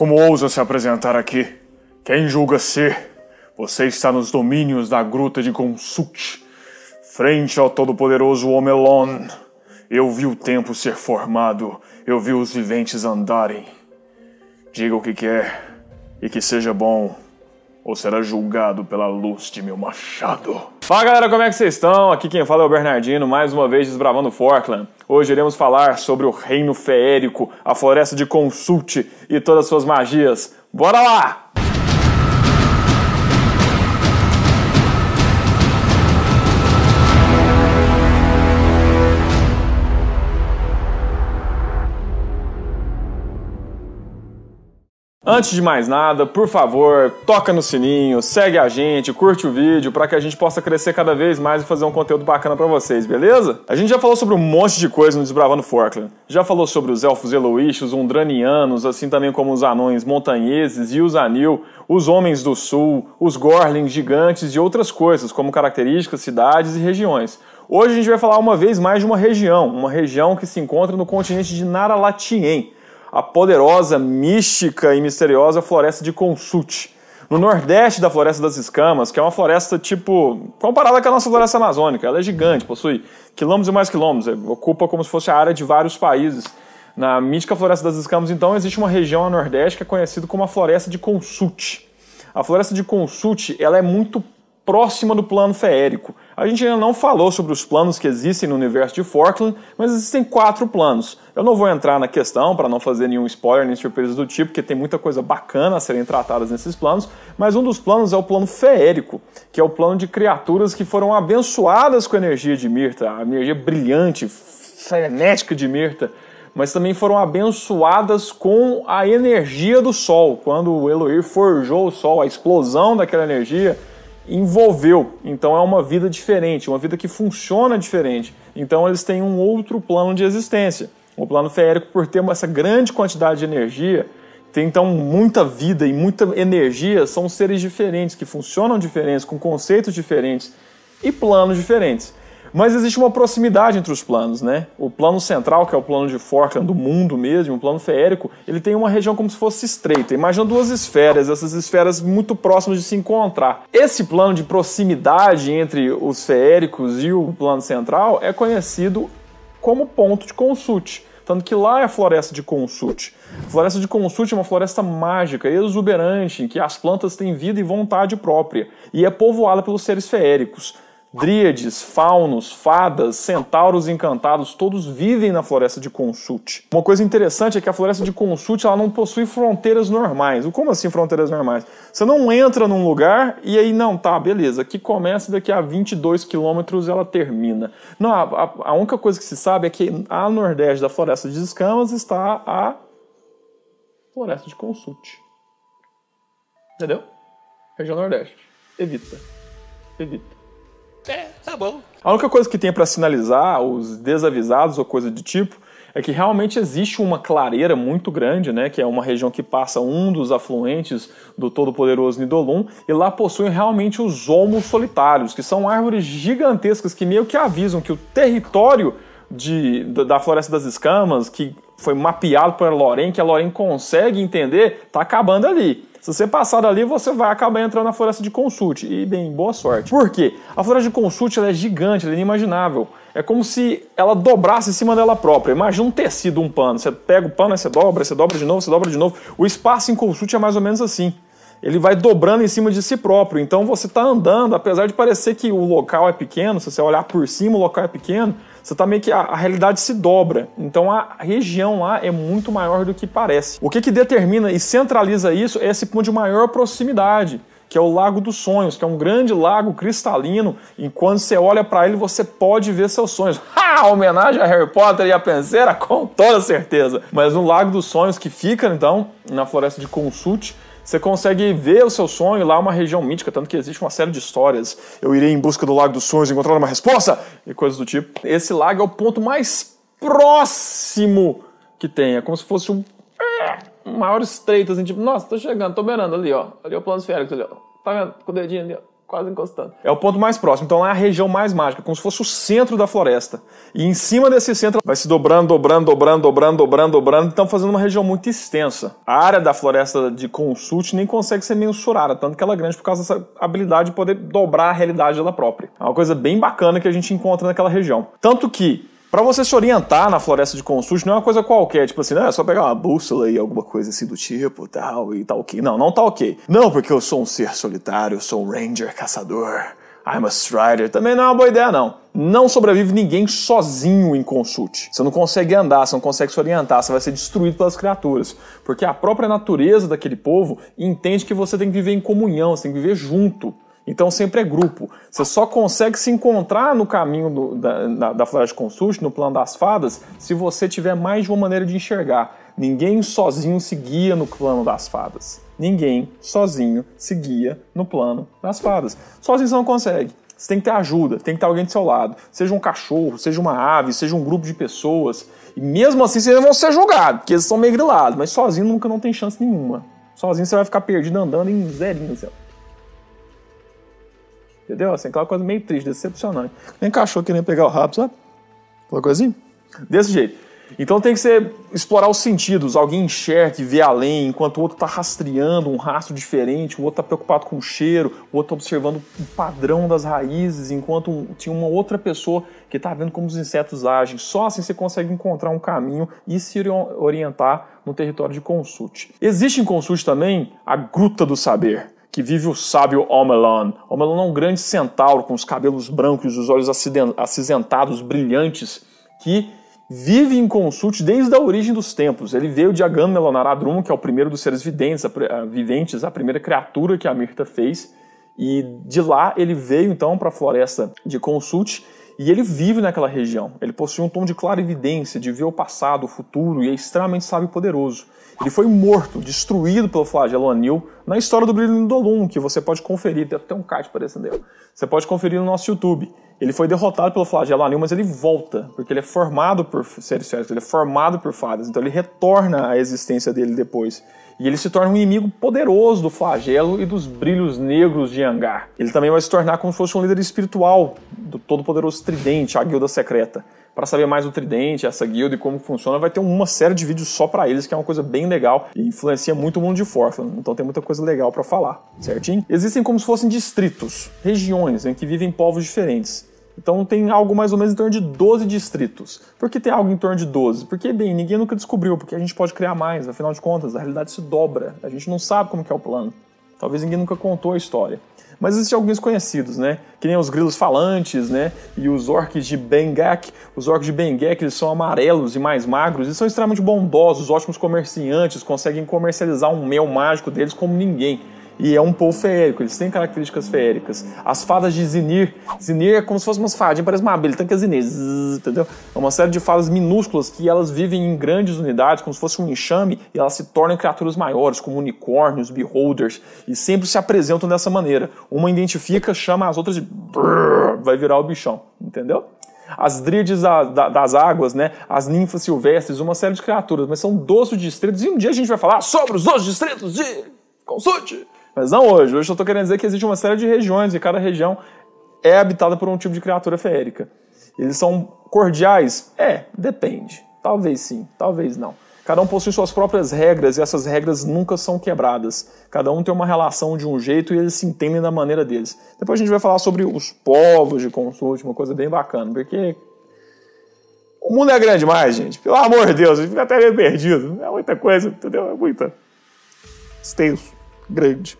Como ousa se apresentar aqui? Quem julga ser? Você está nos domínios da gruta de Consult, frente ao todo-poderoso Omelon. Eu vi o tempo ser formado, eu vi os viventes andarem. Diga o que quer, e que seja bom, ou será julgado pela luz de meu machado. Fala galera, como é que vocês estão? Aqui quem fala é o Bernardino, mais uma vez desbravando Forkland. Hoje iremos falar sobre o reino feérico, a floresta de Consult e todas as suas magias. Bora lá! Antes de mais nada, por favor, toca no sininho, segue a gente, curte o vídeo para que a gente possa crescer cada vez mais e fazer um conteúdo bacana para vocês, beleza? A gente já falou sobre um monte de coisa no Desbravando Forkland. Já falou sobre os elfos eloístos, os undranianos, assim também como os anões montanheses e os anil, os homens do sul, os gorlings gigantes e outras coisas, como características, cidades e regiões. Hoje a gente vai falar uma vez mais de uma região, uma região que se encontra no continente de Naralatien a poderosa, mística e misteriosa floresta de Consult. No nordeste da Floresta das Escamas, que é uma floresta tipo. comparada com a nossa floresta amazônica, ela é gigante, possui quilômetros e mais quilômetros, é, ocupa como se fosse a área de vários países. Na mítica Floresta das Escamas, então, existe uma região a nordeste que é conhecida como a Floresta de Consult. A Floresta de Consult ela é muito próxima do plano feérico. A gente ainda não falou sobre os planos que existem no universo de Forkland, mas existem quatro planos. Eu não vou entrar na questão para não fazer nenhum spoiler nem surpresas do tipo, porque tem muita coisa bacana a serem tratadas nesses planos, mas um dos planos é o plano feérico, que é o plano de criaturas que foram abençoadas com a energia de Mirta, a energia brilhante, frenética de Mirta, mas também foram abençoadas com a energia do Sol. Quando o Elohir forjou o Sol, a explosão daquela energia envolveu. Então é uma vida diferente, uma vida que funciona diferente. Então eles têm um outro plano de existência. O plano feérico, por ter essa grande quantidade de energia, tem então muita vida e muita energia, são seres diferentes, que funcionam diferentes, com conceitos diferentes e planos diferentes. Mas existe uma proximidade entre os planos, né? O plano central, que é o plano de Forkland do mundo mesmo, o plano feérico, ele tem uma região como se fosse estreita. Imagina duas esferas, essas esferas muito próximas de se encontrar. Esse plano de proximidade entre os feéricos e o plano central é conhecido como ponto de consulte. Tanto que lá é a floresta de consulte. Floresta de consulte é uma floresta mágica, exuberante, em que as plantas têm vida e vontade própria, e é povoada pelos seres feéricos. Dríades, faunos, fadas, centauros encantados, todos vivem na floresta de Consult. Uma coisa interessante é que a floresta de Consult ela não possui fronteiras normais. Como assim fronteiras normais? Você não entra num lugar e aí, não, tá, beleza, aqui começa daqui a 22 quilômetros ela termina. Não, a, a, única coisa que se sabe é que a nordeste da floresta de Escamas está a floresta de Consult. Entendeu? Região nordeste. Evita. Evita. É, tá bom. A única coisa que tem para sinalizar os desavisados ou coisa de tipo é que realmente existe uma clareira muito grande, né, que é uma região que passa um dos afluentes do todo-poderoso Nidolum, e lá possuem realmente os olmos solitários, que são árvores gigantescas que meio que avisam que o território de, da Floresta das Escamas, que foi mapeado por Loren, que a Loren consegue entender, está acabando ali. Se você passar dali, você vai acabar entrando na floresta de consulte. E, bem, boa sorte. Por quê? A floresta de consulte é gigante, ela é inimaginável. É como se ela dobrasse em cima dela própria. Imagina um tecido, um pano. Você pega o pano, você dobra, você dobra de novo, você dobra de novo. O espaço em consulte é mais ou menos assim. Ele vai dobrando em cima de si próprio. Então você está andando, apesar de parecer que o local é pequeno, se você olhar por cima o local é pequeno, você tá meio que a, a, realidade se dobra. Então a região lá é muito maior do que parece. O que, que determina e centraliza isso é esse ponto de maior proximidade, que é o Lago dos Sonhos, que é um grande lago cristalino, e quando você olha para ele você pode ver seus sonhos. Ha! Homenagem a Harry Potter e a Penseira, com toda certeza. Mas no Lago dos Sonhos que fica então na floresta de Consult, você consegue ver o seu sonho lá, uma região mítica, tanto que existe uma série de histórias. Eu irei em busca do Lago dos Sonhos encontrar uma resposta e coisas do tipo. Esse lago é o ponto mais próximo que tem. É como se fosse um, um maior estreito, assim, tipo, nossa, tô chegando, tô beirando ali, ó. Ali é o plano esférico ali, ó. Tá vendo? Com o dedinho ali, ó. quase encostando. É o ponto mais próximo, então é a região mais mágica, como se fosse o centro da floresta. E em cima desse centro vai se dobrando, dobrando, dobrando, dobrando, dobrando, dobrando, então fazendo uma região muito extensa. A área da floresta de Consult nem consegue ser mensurada, tanto que ela é grande por causa dessa habilidade de poder dobrar a realidade dela própria. É uma coisa bem bacana que a gente encontra naquela região. Tanto que para você se orientar na floresta de Consult não é uma coisa qualquer, tipo assim, não é só pegar uma bússola e alguma coisa assim do tipo, tal, e tá ok. Não, não tá ok. Não, porque eu sou um ser solitário, eu sou um ranger caçador. I'm a strider. Também não é uma boa ideia, não. Não sobrevive ninguém sozinho em Consult. Você não consegue andar, você não consegue se orientar, você vai ser destruído pelas criaturas. Porque a própria natureza daquele povo entende que você tem que viver em comunhão, você tem que viver junto. Então sempre é grupo. Você só consegue se encontrar no caminho do, da, da, da Floresta no plano das fadas, se você tiver mais de uma maneira de enxergar. Ninguém sozinho se guia no plano das fadas. Ninguém sozinho se guia no plano das fadas. Sozinho você não consegue. Você tem que ter ajuda, tem que ter alguém do seu lado. Seja um cachorro, seja uma ave, seja um grupo de pessoas. E mesmo assim vocês vão ser julgados, porque eles são meio grilados. Mas sozinho nunca não tem chance nenhuma. Sozinho você vai ficar perdido andando em zerinho. Assim, Entendeu? Assim, aquela coisa meio triste, decepcionante. Nem cachorro querendo pegar o rabo, sabe? Aquela coisinha. Desse jeito. Então tem que ser explorar os sentidos. Alguém enxerga e vê além, enquanto o outro está rastreando um rastro diferente, o outro está preocupado com o cheiro, o outro está observando o padrão das raízes, enquanto tinha uma outra pessoa que está vendo como os insetos agem. Só assim você consegue encontrar um caminho e se orientar no território de consulte. Existe em consulte também a Gruta do Saber que vive o sábio Omelon. Omelon é um grande centauro com os cabelos brancos e os olhos acinzentados, brilhantes, que vive em consulte desde a origem dos tempos. Ele veio de Agan Melonaradrum, que é o primeiro dos seres viventes, a, viventes, a primeira criatura que a Mirta fez, e de lá ele veio então para a floresta de consulte e ele vive naquela região. Ele possui um tom de clara evidência, de ver o passado, o futuro, e é extremamente sábio e poderoso. Ele foi morto, destruído pelo flagelo Anil na história do Brilho Dolum, que você pode conferir, tem até um card parecendo dele. Você pode conferir no nosso YouTube. Ele foi derrotado pelo flagelo Anil, mas ele volta, porque ele é formado por seres féricos, ele é formado por fadas, então ele retorna à existência dele depois. E ele se torna um inimigo poderoso do flagelo e dos brilhos negros de Angar. Ele também vai se tornar como se fosse um líder espiritual do todo-poderoso Tridente, a guilda secreta. Para saber mais do Tridente, essa guilda e como funciona, vai ter uma série de vídeos só para eles, que é uma coisa bem legal e influencia muito o mundo de Forfland. Então tem muita coisa legal para falar, certinho? Existem como se fossem distritos, regiões em que vivem povos diferentes. Então tem algo mais ou menos em torno de 12 distritos. Por que tem algo em torno de 12? Porque, bem, ninguém nunca descobriu, porque a gente pode criar mais, afinal de contas, a realidade se dobra. A gente não sabe como é o plano. Talvez ninguém nunca contou a história. Mas existem alguns conhecidos, né? Que nem os grilos falantes, né? E os orcs de Bengak. Os orcs de Bengak, eles são amarelos e mais magros e são extremamente bondosos, ótimos comerciantes, conseguem comercializar um mel mágico deles como ninguém e é um povo feérico, eles têm características feéricas. As fadas de Zinir, Zinir é como se fosse umas fadinhas, parece uma abelha, tanque Zinir, zzz, entendeu? É uma série de fadas minúsculas que elas vivem em grandes unidades, como se fosse um enxame, e elas se tornam criaturas maiores, como unicórnios, beholders, e sempre se apresentam dessa maneira. Uma identifica, chama as outras de brrr, vai virar o bichão, entendeu? as dríades da, da, das águas, né? as ninfas silvestres, uma série de criaturas, mas são 12 distritos, e um dia a gente vai falar sobre os 12 distritos de Consulte! Mas não hoje. Hoje eu estou querendo dizer que existe uma série de regiões e cada região é habitada por um tipo de criatura feérica. Eles são cordiais? É, depende. Talvez sim, talvez não. Cada um possui suas próprias regras e essas regras nunca são quebradas. Cada um tem uma relação de um jeito e eles se entendem da maneira deles. Depois a gente vai falar sobre os povos de consulte, uma coisa bem bacana, porque o mundo é grande demais, gente. Pelo amor de Deus, a gente fica até meio perdido. É muita coisa, entendeu? É muita. Extenso grande.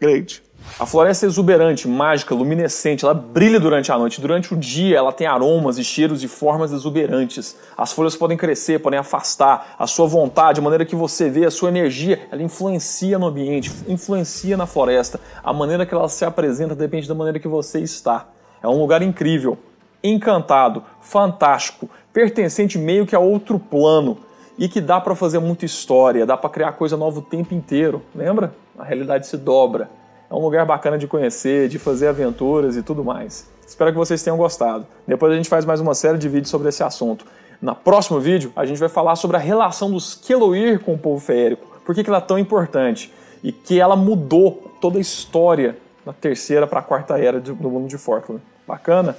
Grande. A floresta é exuberante, mágica, luminescente, ela brilha durante a noite. Durante o dia, ela tem aromas e cheiros e formas exuberantes. As folhas podem crescer, podem afastar. A sua vontade, a maneira que você vê, a sua energia, ela influencia no ambiente, influencia na floresta. A maneira que ela se apresenta depende da maneira que você está. É um lugar incrível, encantado, fantástico, pertencente meio que a outro plano e que dá para fazer muita história, dá para criar coisa nova o tempo inteiro, lembra? A realidade se dobra. É um lugar bacana de conhecer, de fazer aventuras e tudo mais. Espero que vocês tenham gostado. Depois a gente faz mais uma série de vídeos sobre esse assunto. Na próximo vídeo, a gente vai falar sobre a relação dos Keloir com o povo feérico. Por que ela é tão importante? E que ela mudou toda a história na terceira para a quarta era do mundo de Forkland. Bacana?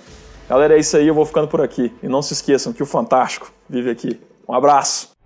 Galera, é isso aí, eu vou ficando por aqui. E não se esqueçam que o Fantástico vive aqui. Um abraço!